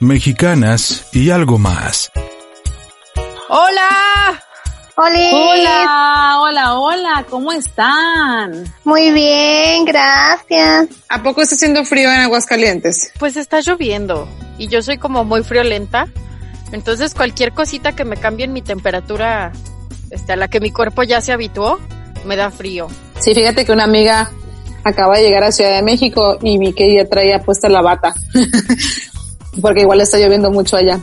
Mexicanas y algo más. ¡Hola! Hola. Hola, hola, hola, ¿cómo están? Muy bien, gracias. ¿A poco está haciendo frío en Aguascalientes? Pues está lloviendo y yo soy como muy friolenta, entonces cualquier cosita que me cambie en mi temperatura, este, a la que mi cuerpo ya se habituó, me da frío. Sí, fíjate que una amiga acaba de llegar a Ciudad de México y vi que ella traía puesta la bata, porque igual está lloviendo mucho allá.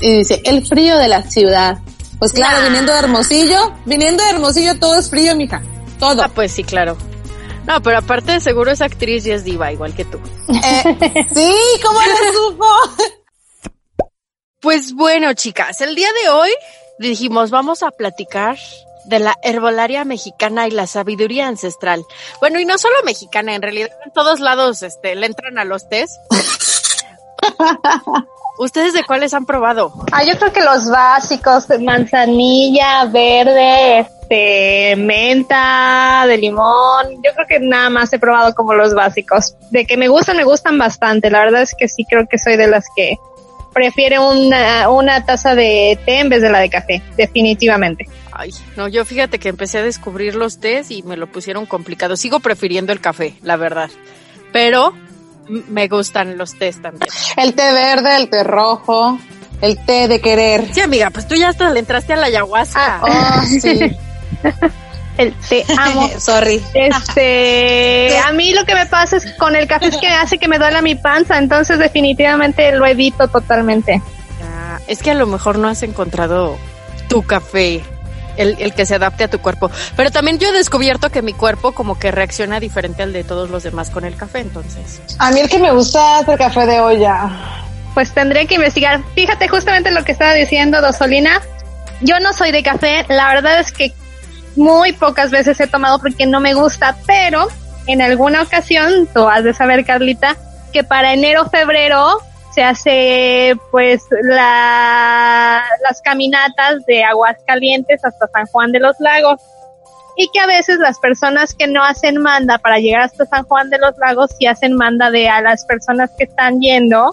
Y dice, el frío de la ciudad. Pues claro, Nah. viniendo de Hermosillo, viniendo de Hermosillo todo es frío, mija. Todo. Ah, pues sí, claro. No, pero aparte de seguro es actriz y es diva, igual que tú. Eh, sí, ¿cómo lo supo? Pues bueno, chicas, el día de hoy dijimos vamos a platicar de la herbolaria mexicana y la sabiduría ancestral. Bueno, y no solo mexicana, en realidad en todos lados este, le entran a los test. ¿Ustedes de cuáles han probado? Ah, yo creo que los básicos, manzanilla, verde, este, menta, de limón. Yo creo que nada más he probado como los básicos. De que me gustan, me gustan bastante. La verdad es que sí creo que soy de las que prefiere una, una taza de té en vez de la de café, definitivamente. Ay, no, yo fíjate que empecé a descubrir los tés y me lo pusieron complicado. Sigo prefiriendo el café, la verdad. Pero me gustan los tés también. El té verde, el té rojo, el té de querer. Sí, amiga, pues tú ya hasta le entraste a la ayahuasca. Oh, sí. El té amo. Sorry. Este, a mí lo que me pasa es con el café es que hace que me duela mi panza, entonces definitivamente lo evito totalmente. Es que a lo mejor no has encontrado tu café, el, el que se adapte a tu cuerpo. Pero también yo he descubierto que mi cuerpo como que reacciona diferente al de todos los demás con el café, entonces. A mí el que me gusta es el café de olla. Pues tendré que investigar. Fíjate justamente lo que estaba diciendo Dosolina. Yo no soy de café, la verdad es que muy pocas veces he tomado porque no me gusta, pero en alguna ocasión, tú has de saber, Carlita, que para enero, febrero se hace pues la, las caminatas de aguas calientes hasta San Juan de los Lagos. Y que a veces las personas que no hacen manda para llegar hasta San Juan de los Lagos, sí hacen manda de a las personas que están yendo,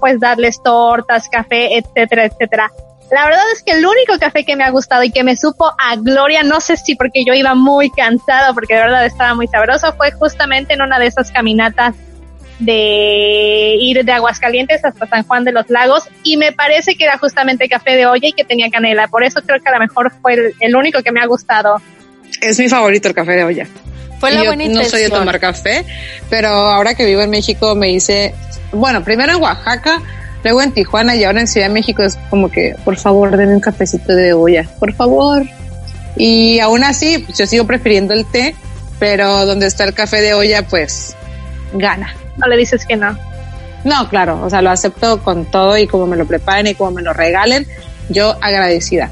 pues darles tortas, café, etcétera, etcétera. La verdad es que el único café que me ha gustado y que me supo a gloria, no sé si porque yo iba muy cansada, porque de verdad estaba muy sabroso, fue justamente en una de esas caminatas de ir de Aguascalientes hasta San Juan de los Lagos y me parece que era justamente café de olla y que tenía canela. Por eso creo que a lo mejor fue el, el único que me ha gustado. Es mi favorito el café de olla. Fue la yo buena no soy de tomar café, pero ahora que vivo en México me hice, bueno, primero en Oaxaca, luego en Tijuana y ahora en Ciudad de México es como que, por favor, denme un cafecito de olla, por favor. Y aún así, pues, yo sigo prefiriendo el té, pero donde está el café de olla, pues gana. No le dices que no. No, claro, o sea, lo acepto con todo y como me lo preparen y como me lo regalen, yo agradecida.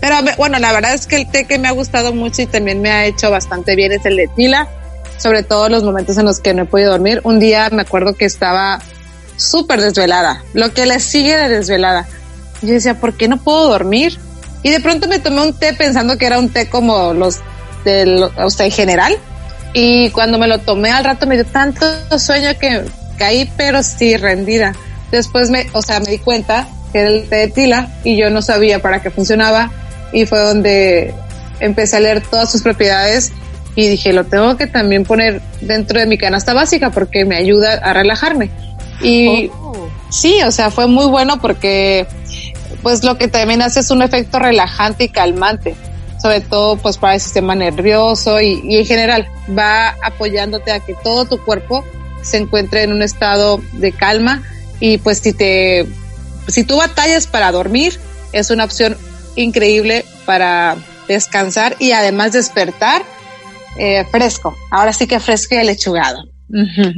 Pero bueno, la verdad es que el té que me ha gustado mucho y también me ha hecho bastante bien es el de tila, sobre todo los momentos en los que no he podido dormir. Un día me acuerdo que estaba súper desvelada, lo que le sigue de desvelada. Yo decía, ¿por qué no puedo dormir? Y de pronto me tomé un té pensando que era un té como los del, o sea, en general. Y cuando me lo tomé al rato me dio tanto sueño que caí, pero sí rendida. Después me, o sea, me di cuenta que era el té de tila y yo no sabía para qué funcionaba. Y fue donde empecé a leer todas sus propiedades y dije, lo tengo que también poner dentro de mi canasta básica porque me ayuda a relajarme. Y Oh. Sí, o sea, fue muy bueno porque pues lo que también hace es un efecto relajante y calmante, sobre todo pues para el sistema nervioso y, y en general va apoyándote a que todo tu cuerpo se encuentre en un estado de calma y pues si te si tú batallas para dormir es una opción increíble para descansar y además despertar eh, fresco. Ahora sí que fresco y lechugado.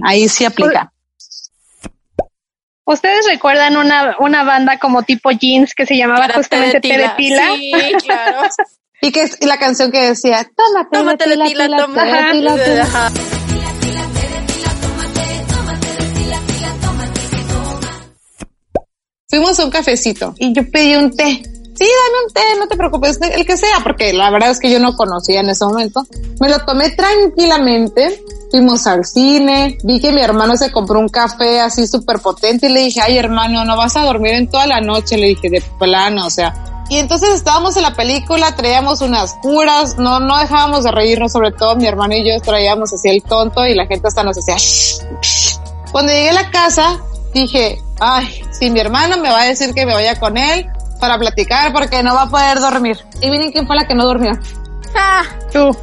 Ahí sí aplica. ¿Ustedes recuerdan una, una banda como tipo jeans que se llamaba justamente Té de Té de Tila? Sí, claro. Y que es y la canción que decía, tómate, Tómate de tila, tómate de tila, de tila". Ajá. Fuimos a un cafecito y yo pedí un té. Sí, dame un té, no te preocupes, el que sea, porque la verdad es que yo no conocía en ese momento. Me lo tomé tranquilamente, fuimos al cine, vi que mi hermano se compró un café así súper potente y le dije, ay hermano, no vas a dormir en toda la noche, le dije, de plano, o sea. Y entonces estábamos en la película, traíamos unas curas, no, no dejábamos de reírnos, sobre todo mi hermano y yo traíamos así el tonto y la gente hasta nos decía, "Shh, shh". Cuando llegué a la casa, dije, ay, si mi hermano me va a decir que me vaya con él para platicar porque no va a poder dormir. Y miren quién fue la que no durmió. Ah, Tú.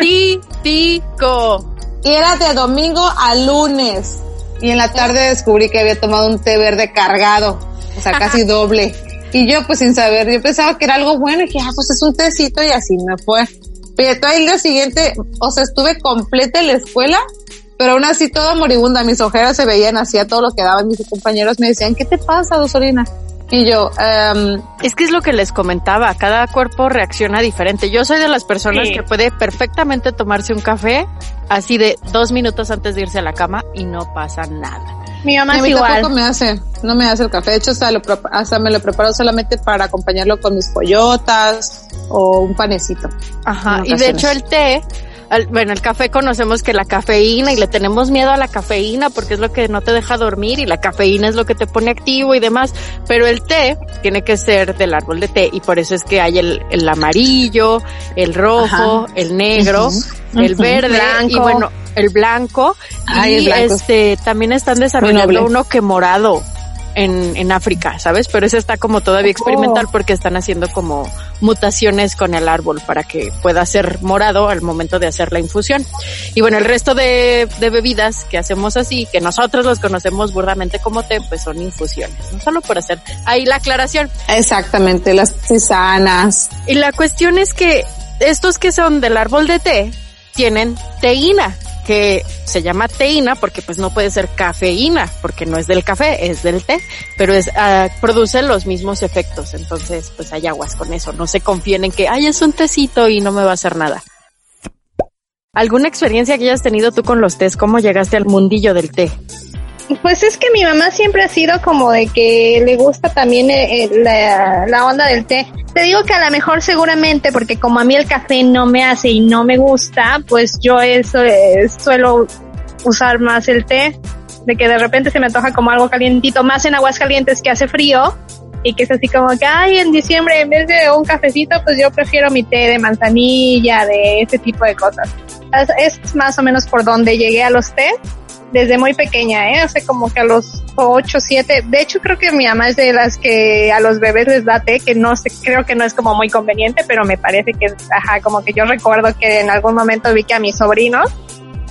típico. Y era de domingo a lunes. Y en la tarde descubrí que había tomado un té verde cargado, o sea, casi doble. Y yo pues sin saber, yo pensaba que era algo bueno y dije, ah, pues es un tecito y así me fue. Pero todo el día siguiente, o sea, estuve completa en la escuela, pero aún así toda moribunda, mis ojeras se veían así a todo lo que daban mis compañeros me decían, ¿qué te pasa, Dosolina? Y yo, em, Es que es lo que les comentaba, cada cuerpo reacciona diferente. Yo soy de las personas Sí. que puede perfectamente tomarse un café así de dos minutos antes de irse a la cama y no pasa nada. Mi mamá es igual. tampoco me hace, no me hace el café. De hecho, hasta, lo, hasta me lo preparo solamente para acompañarlo con mis pollotas o un panecito. Ajá, y de hecho el té, al- bueno, el café conocemos que la cafeína y le tenemos miedo a la cafeína porque es lo que no te deja dormir y la cafeína es lo que te pone activo y demás, pero el té tiene que ser del árbol de té y por eso es que hay el, el amarillo, el rojo, el negro, el verde Blanco. y bueno, el blanco Ay, y el blanco. este también están desarrollando uno que morado. En, en África, ¿sabes? Pero ese está como todavía experimental porque están haciendo como mutaciones con el árbol para que pueda ser morado al momento de hacer la infusión. Y bueno, el resto de, de bebidas que hacemos así, que nosotros los conocemos burdamente como té, pues son infusiones, no solo por hacer ahí la aclaración. Exactamente, las tisanas. Y la cuestión es que estos que son del árbol de té tienen teína, que se llama teína porque pues no puede ser cafeína, porque no es del café, es del té, pero es ah, produce los mismos efectos. Entonces, pues hay aguas con eso. No se confíen en que, ay, es un tecito y no me va a hacer nada. ¿Alguna experiencia que hayas tenido tú con los tés? ¿Cómo llegaste al mundillo del té? Pues es que mi mamá siempre ha sido como de que le gusta también eh, eh, la, la onda del té. Te digo que a lo mejor seguramente, porque como a mí el café no me hace y no me gusta, pues yo eso eh, suelo usar más el té, de que de repente se me antoja como algo calientito, más en aguas calientes que hace frío y que es así como que, ay, en diciembre en vez de un cafecito, pues yo prefiero mi té de manzanilla, de ese tipo de cosas. Es, es más o menos por donde llegué a los té desde muy pequeña, ¿eh? Hace como que a los 8, 7. De hecho, creo que mi mamá es de las que a los bebés les da té, que no sé, creo que no es como muy conveniente, pero me parece que, ajá, como que yo recuerdo que en algún momento vi que a mis sobrinos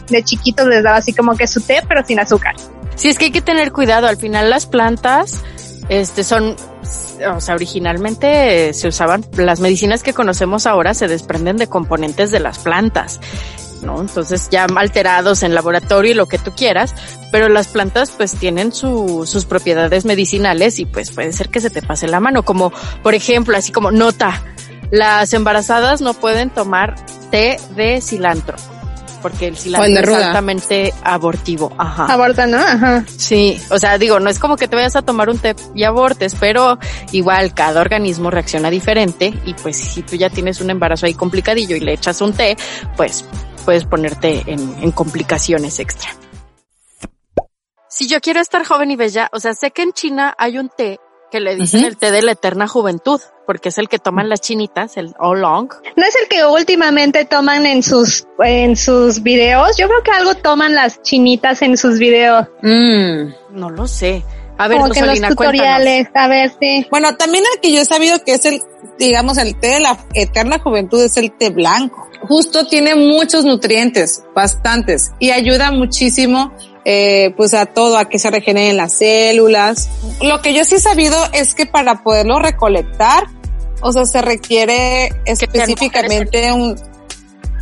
de chiquitos les daba así como que su té, pero sin azúcar. Sí, es que hay que tener cuidado. Al final las plantas, este, son, o sea, originalmente se usaban, las medicinas que conocemos ahora se desprenden de componentes de las plantas. ¿No? Entonces ya alterados en laboratorio y lo que tú quieras, pero las plantas pues tienen su, sus propiedades medicinales y pues puede ser que se te pase la mano, como por ejemplo, así como nota, las embarazadas no pueden tomar té de cilantro, porque el cilantro es ruda. altamente abortivo. Ajá. Aborta, ¿no? Ajá. Sí, o sea, digo, no es como que te vayas a tomar un té y abortes, pero igual cada organismo reacciona diferente y pues si tú ya tienes un embarazo ahí complicadillo y le echas un té, pues puedes ponerte en, en complicaciones extra. Si yo quiero estar joven y bella, o sea, sé que en China hay un té que le dicen el té de la eterna juventud, porque es el que toman las chinitas, el oolong. No es el que últimamente toman en sus, en sus videos. Yo creo que algo toman las chinitas en sus videos. Mm. No lo sé. A ver, como que los cuéntanos. tutoriales. A ver, sí. Bueno, también el que yo he sabido que es el, digamos, el té de la eterna juventud es el té blanco. Justo tiene muchos nutrientes, bastantes, y ayuda muchísimo, eh, pues a todo, a que se regeneren las células. Lo que yo sí he sabido es que para poderlo recolectar, o sea, se requiere específicamente un,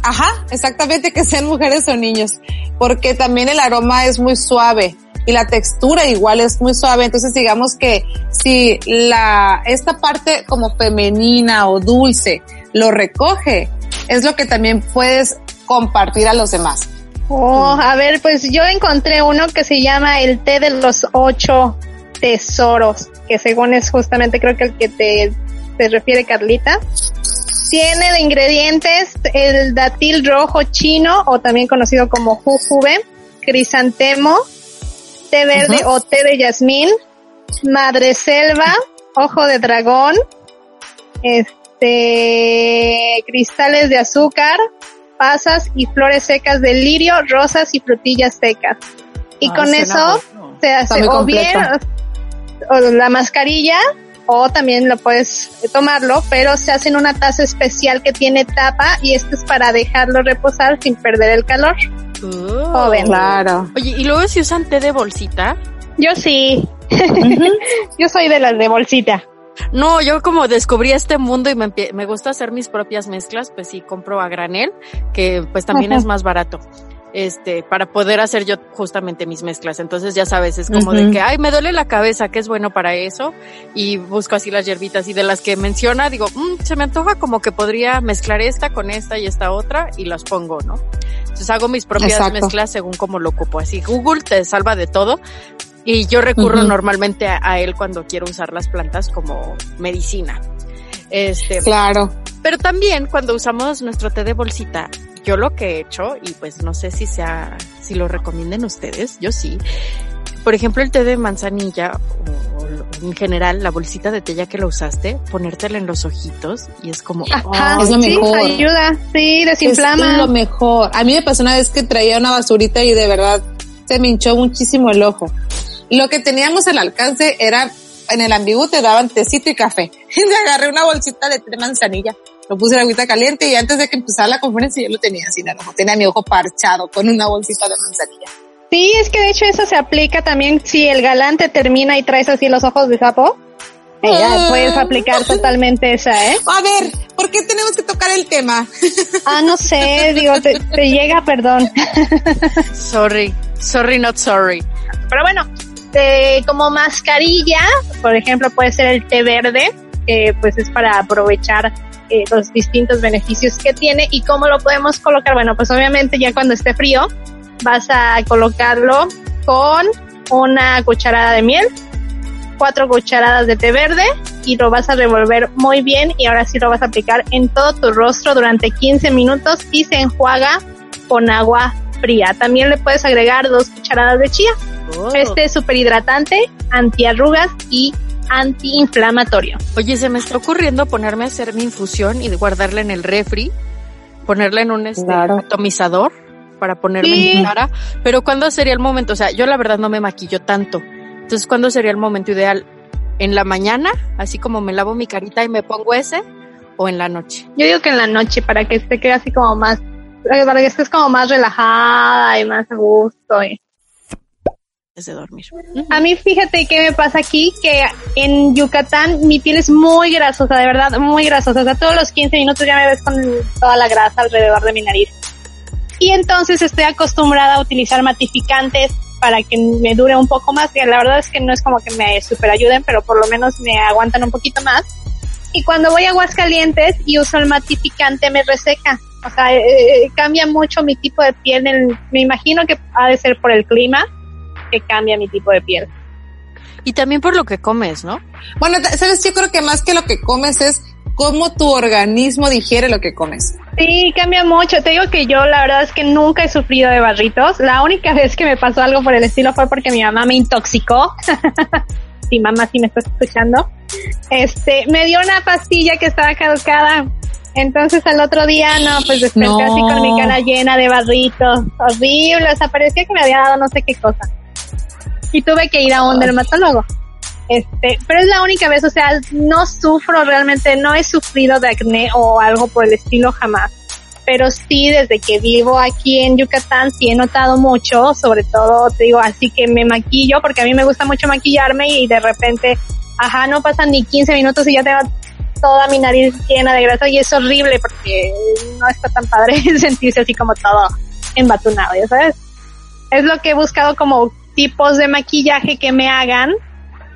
Ajá, exactamente, que sean mujeres o niños, porque también el aroma es muy suave. Y la textura igual es muy suave. Entonces digamos que si la, esta parte como femenina o dulce lo recoge, es lo que también puedes compartir a los demás. Oh, a ver, pues yo encontré uno que se llama el té de los ocho tesoros, que según es justamente creo que el que te, te refiere Carlita. Tiene de ingredientes el datil rojo chino o también conocido como jujube, crisantemo, té verde o té de jazmín, madre selva, ojo de dragón, este, cristales de azúcar, pasas y flores secas de lirio, rosas y frutillas secas. Y Ah, con eso se hace o bien o la mascarilla o también lo puedes tomarlo, pero se hace en una taza especial que tiene tapa y esto es para dejarlo reposar sin perder el calor. Oh. Joven. Claro. Oye, y luego si usan té de bolsita. Yo sí. Yo soy de las de bolsita. No, yo como descubrí este mundo y me, me gusta hacer mis propias mezclas, pues sí compro a granel, que pues también Ajá. es más barato. Este, para poder hacer yo justamente mis mezclas. Entonces ya sabes, es como de que, ay, me duele la cabeza, que es bueno para eso. Y busco así las hierbitas y de las que menciona, digo, "Mm, se me antoja como que podría mezclar esta con esta y esta otra y las pongo, ¿no? Entonces hago mis propias Exacto. mezclas según como lo ocupo. Así Google te salva de todo. Y yo recurro normalmente a, a él cuando quiero usar las plantas como medicina. Este, Claro. pero también cuando usamos nuestro té de bolsita, yo lo que he hecho, y pues no sé si sea, si lo recomienden ustedes, yo sí. Por ejemplo, el té de manzanilla o, o en general la bolsita de té ya que lo usaste, ponértela en los ojitos y es como, Ajá, es lo sí, mejor. ayuda, sí, Es desinflama. lo mejor. A mí me pasó una vez que traía una basurita y de verdad se me hinchó muchísimo el ojo. Lo que teníamos al alcance era, en el ambiguo te daban tecito y café. Y me agarré una bolsita de té de manzanilla. Lo puse en agüita caliente y antes de que empezara la conferencia yo lo tenía así en el ojo. Tenía mi ojo parchado con una bolsita de manzanilla. Sí, es que de hecho eso se aplica también si el galán te termina y traes así los ojos de sapo. eh, ya Ah. puedes aplicar totalmente esa, ¿eh? A ver, ¿por qué tenemos que tocar el tema? Ah, no sé, digo, te, te llega, perdón. sorry, sorry, not sorry. Pero bueno, eh, como mascarilla, por ejemplo, puede ser el té verde, que pues es para aprovechar eh, los distintos beneficios que tiene y cómo lo podemos colocar. Bueno, pues obviamente ya cuando esté frío vas a colocarlo con una cucharada de miel, cuatro cucharadas de té verde y lo vas a revolver muy bien y ahora sí lo vas a aplicar en todo tu rostro durante 15 minutos y se enjuaga con agua fría. También le puedes agregar dos cucharadas de chía. Oh. Este es súper hidratante, antiarrugas y antiinflamatorio. Oye, se me está ocurriendo ponerme a hacer mi infusión y guardarla en el refri, ponerla en un este, Claro. atomizador para ponerme Sí. en mi cara. Pero ¿cuándo sería el momento? O sea, yo la verdad no me maquillo tanto. Entonces, ¿cuándo sería el momento ideal? ¿En la mañana? Así como me lavo mi carita y me pongo ese, o en la noche. Yo digo que en la noche para que te quede así como más, para que estés como más relajada y más a gusto. y- de dormir. A mí fíjate qué me pasa aquí, que en Yucatán mi piel es muy grasosa, de verdad, muy grasosa. O sea, todos los 15 minutos ya me ves con toda la grasa alrededor de mi nariz. Y entonces estoy acostumbrada a utilizar matificantes para que me dure un poco más. Y la verdad es que no es como que me super ayuden, pero por lo menos me aguantan un poquito más. Y cuando voy a Aguascalientes y uso el matificante me reseca. O sea, eh, eh, cambia mucho mi tipo de piel. en- me imagino que ha de ser por el clima que cambia mi tipo de piel. Y también por lo que comes, ¿no? Bueno, sabes, yo creo que más que lo que comes es cómo tu organismo digiere lo que comes. Sí, cambia mucho. Te digo que yo la verdad es que nunca he sufrido de barritos. La única vez que me pasó algo por el estilo fue porque mi mamá me intoxicó. sí, mamá, si me estás escuchando. Este, me dio una pastilla que estaba caducada. Entonces al otro día, no, pues desperté No. así con mi cara llena de barritos. Horrible, o sea, parecía que me había dado no sé qué cosa. Y tuve que ir a un dermatólogo. Este, pero es la única vez, o sea, no sufro realmente, no he sufrido de acné o algo por el estilo jamás. Pero sí, desde que vivo aquí en Yucatán, sí he notado mucho, sobre todo, te digo, así que me maquillo, porque a mí me gusta mucho maquillarme y de repente, ajá, no pasan ni 15 minutos y ya tengo toda mi nariz llena de grasa y es horrible porque no está tan padre sentirse así como todo embatunado, ya sabes. Es lo que he buscado como tipos de maquillaje que me hagan.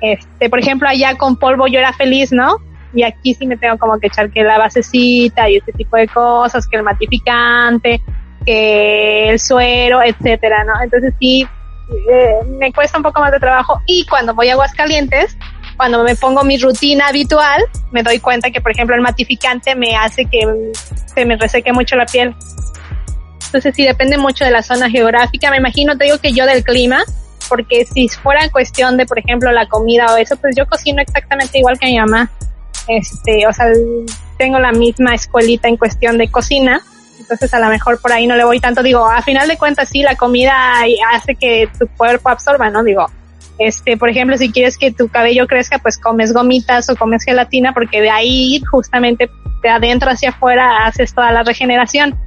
Este, por ejemplo, allá con polvo yo era feliz, ¿no? Y aquí sí me tengo como que echar que la basecita y este tipo de cosas, que el matificante, que el suero, etcétera, ¿no? Entonces sí, eh, me cuesta un poco más de trabajo y cuando voy a Aguascalientes, cuando me pongo mi rutina habitual, me doy cuenta que, por ejemplo, el matificante me hace que se me reseque mucho la piel. Entonces sí depende mucho de la zona geográfica. Me imagino, te digo que yo del clima, porque si fuera cuestión de, por ejemplo, la comida o eso, pues yo cocino exactamente igual que mi mamá. Este, o sea, tengo la misma escuelita en cuestión de cocina entonces a lo mejor por ahí no le voy tanto, digo, a final de cuentas sí, la comida hace que tu cuerpo absorba, ¿no? Digo, este, por ejemplo, si quieres que tu cabello crezca, pues comes gomitas o comes gelatina, porque de ahí justamente de adentro hacia afuera haces toda la regeneración.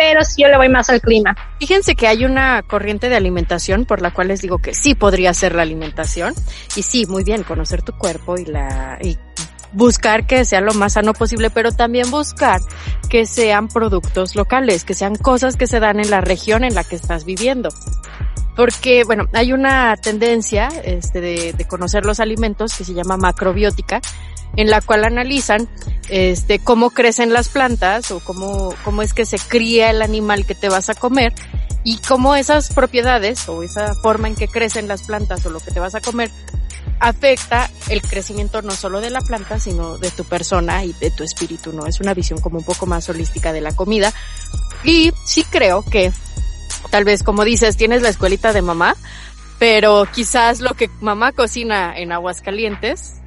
Pero sí yo le voy más al clima. Fíjense que hay una corriente de alimentación por la cual les digo que sí podría ser la alimentación. Y sí, muy bien, conocer tu cuerpo y la, y buscar que sea lo más sano posible, pero también buscar que sean productos locales, que sean cosas que se dan en la región en la que estás viviendo. Porque, bueno, hay una tendencia este, de, de conocer los alimentos que se llama macrobiótica, en la cual analizan este, cómo crecen las plantas o cómo, cómo es que se cría el animal que te vas a comer y cómo esas propiedades o esa forma en que crecen las plantas o lo que te vas a comer afecta el crecimiento no solo de la planta, sino de tu persona y de tu espíritu, ¿no? Es una visión como un poco más holística de la comida. Y sí creo que, tal vez como dices, tienes la escuelita de mamá, pero quizás lo que mamá cocina en Aguascalientes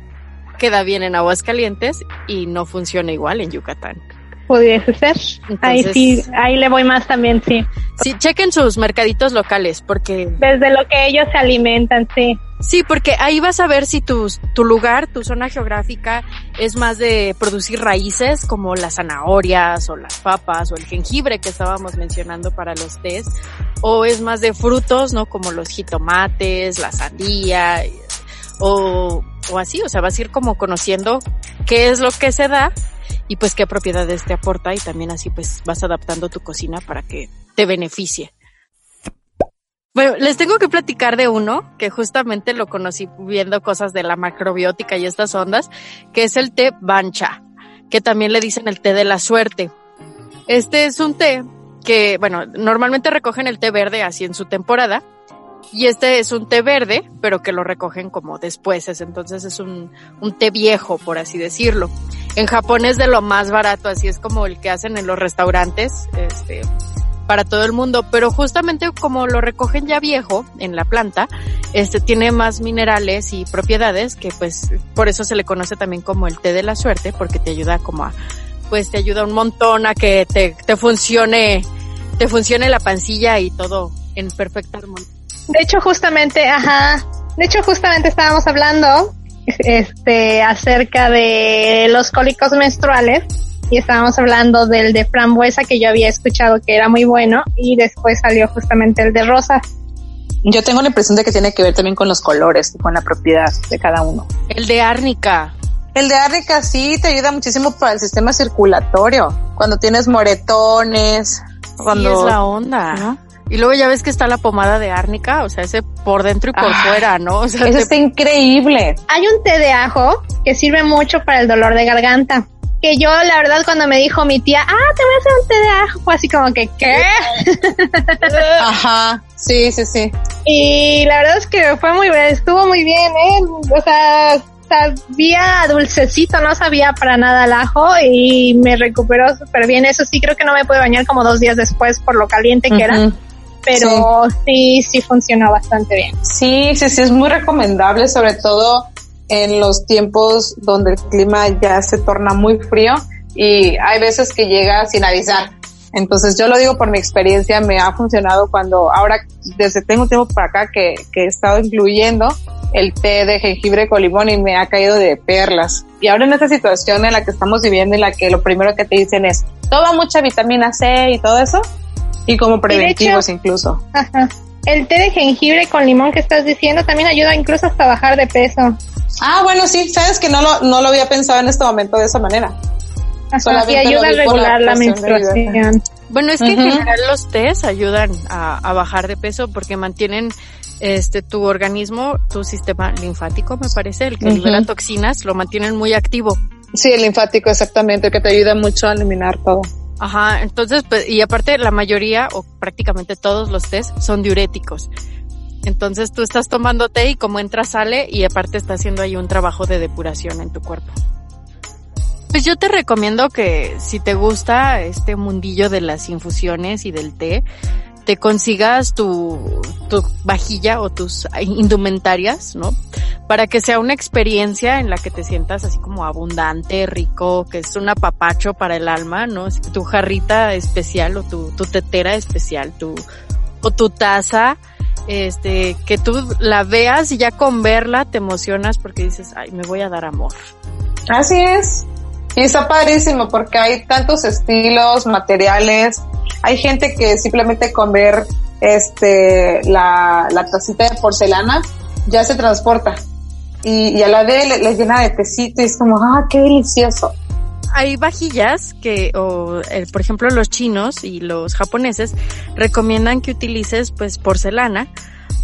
queda bien en Aguascalientes y no funciona igual en Yucatán. Pudiese ser. ahí sí, ahí le voy más también, sí. Sí, chequen sus mercaditos locales, porque... Desde lo que ellos se alimentan, sí. Sí, porque ahí vas a ver si tu, tu lugar, tu zona geográfica es más de producir raíces como las zanahorias o las papas o el jengibre que estábamos mencionando para los tés, o es más de frutos, ¿no? Como los jitomates, la sandía, o, o así, o sea, vas a ir como conociendo qué es lo que se da y pues qué propiedades te aporta y también así pues vas adaptando tu cocina para que te beneficie. Bueno, les tengo que platicar de uno que justamente lo conocí viendo cosas de la macrobiótica y estas ondas, que es el té bancha, que también le dicen el té de la suerte. Este es un té que, bueno, normalmente recogen el té verde así en su temporada, y este es un té verde, pero que lo recogen como después, entonces es un, un té viejo, por así decirlo. En Japón es de lo más barato, así es como el que hacen en los restaurantes, este, para todo el mundo, pero justamente como lo recogen ya viejo en la planta, este tiene más minerales y propiedades que pues por eso se le conoce también como el té de la suerte, porque te ayuda como a, pues te ayuda un montón a que te, te funcione, te funcione la pancilla y todo en perfecta armonía. De hecho, justamente, ajá, de hecho, justamente estábamos hablando, este, acerca de los cólicos menstruales y estábamos hablando del de frambuesa que yo había escuchado que era muy bueno y después salió justamente el de rosa. Yo tengo la impresión de que tiene que ver también con los colores y con la propiedad de cada uno. El de árnica. El de árnica sí te ayuda muchísimo para el sistema circulatorio. Cuando tienes moretones, cuando... Sí es la onda. Y luego ya ves que está la pomada de árnica, o sea, ese por dentro y por ah, fuera, ¿no? O sea, eso está increíble. Hay un té de ajo que sirve mucho para el dolor de garganta que yo la verdad cuando me dijo mi tía, ah, te voy a hacer un té de ajo, fue así como que, ¿qué? Ajá, sí, sí, sí. Y la verdad es que fue muy bien, estuvo muy bien, ¿eh? O sea, sabía dulcecito, no sabía para nada el ajo y me recuperó súper bien. Eso sí, creo que no me pude bañar como dos días después por lo caliente que era. Pero sí. sí, sí funcionó bastante bien. Sí, sí, sí, es muy recomendable, sobre todo en los tiempos donde el clima ya se torna muy frío y hay veces que llega sin avisar. Entonces yo lo digo por mi experiencia, me ha funcionado cuando ahora, desde tengo tiempo para acá que, que he estado incluyendo el té de jengibre con limón y me ha caído de perlas. Y ahora en esta situación en la que estamos viviendo, en la que lo primero que te dicen es, toma mucha vitamina C y todo eso, y como preventivos incluso. El té de jengibre con limón que estás diciendo también ayuda incluso hasta bajar de peso. Ah, bueno, sí, sabes que no lo, no lo había pensado en este momento de esa manera. y ayuda a regular la, menstruación. Bueno, es que en general los tés ayudan a, bajar de peso porque mantienen este tu organismo, tu sistema linfático, me parece, el que libera toxinas, lo mantienen muy activo. Sí, el linfático, exactamente, que te ayuda mucho a eliminar todo. Ajá, entonces, pues, y aparte la mayoría o prácticamente todos los test son diuréticos. Entonces tú estás tomando té y como entra sale y aparte está haciendo ahí un trabajo de depuración en tu cuerpo. Pues yo te recomiendo que si te gusta este mundillo de las infusiones y del té, te consigas tu, tu vajilla o tus indumentarias, ¿no? Para que sea una experiencia en la que te sientas así como abundante, rico, que es un apapacho para el alma, ¿no? Tu jarrita especial o tu, tetera especial, tu, o tu taza, este, que tú la veas y ya con verla te emocionas porque dices, ay, me voy a dar amor. Así es. Y está padrísimo porque hay tantos estilos, materiales. Hay gente que simplemente con ver este, la, la tacita de porcelana ya se transporta. Y, y a la vez le, llena de tecito y es como, ah, qué delicioso. Hay vajillas que, o, eh, por ejemplo, los chinos y los japoneses recomiendan que utilices pues porcelana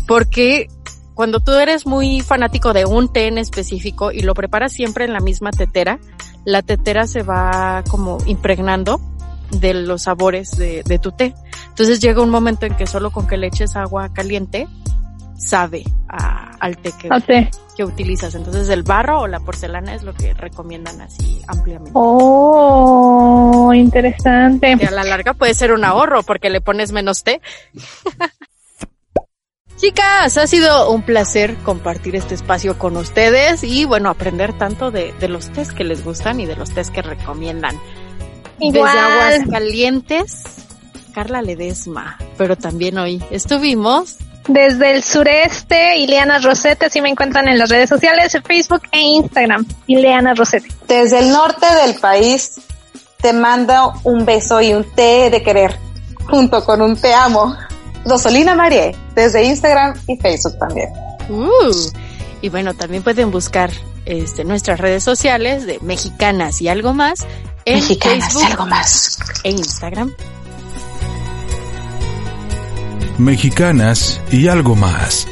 porque cuando tú eres muy fanático de un té en específico y lo preparas siempre en la misma tetera, la tetera se va como impregnando de los sabores de, de tu té. Entonces llega un momento en que solo con que le eches agua caliente, sabe a, al té que, que utilizas. Entonces el barro o la porcelana es lo que recomiendan así ampliamente. Oh, interesante. Y a la larga puede ser un ahorro porque le pones menos té. Chicas, ha sido un placer compartir este espacio con ustedes y bueno, aprender tanto de, de los test que les gustan y de los test que recomiendan. Igual. Desde Aguas Calientes, Carla Ledesma, pero también hoy estuvimos desde el sureste, Ileana Rosete, así me encuentran en las redes sociales, Facebook e Instagram, Ileana Rosete. Desde el norte del país, te mando un beso y un té de querer, junto con un te amo. Rosolina Marie, desde Instagram y Facebook también. Uh, y bueno, también pueden buscar este, nuestras redes sociales de Mexicanas y algo más en Mexicanas Facebook y algo más. e Instagram. Mexicanas y algo más.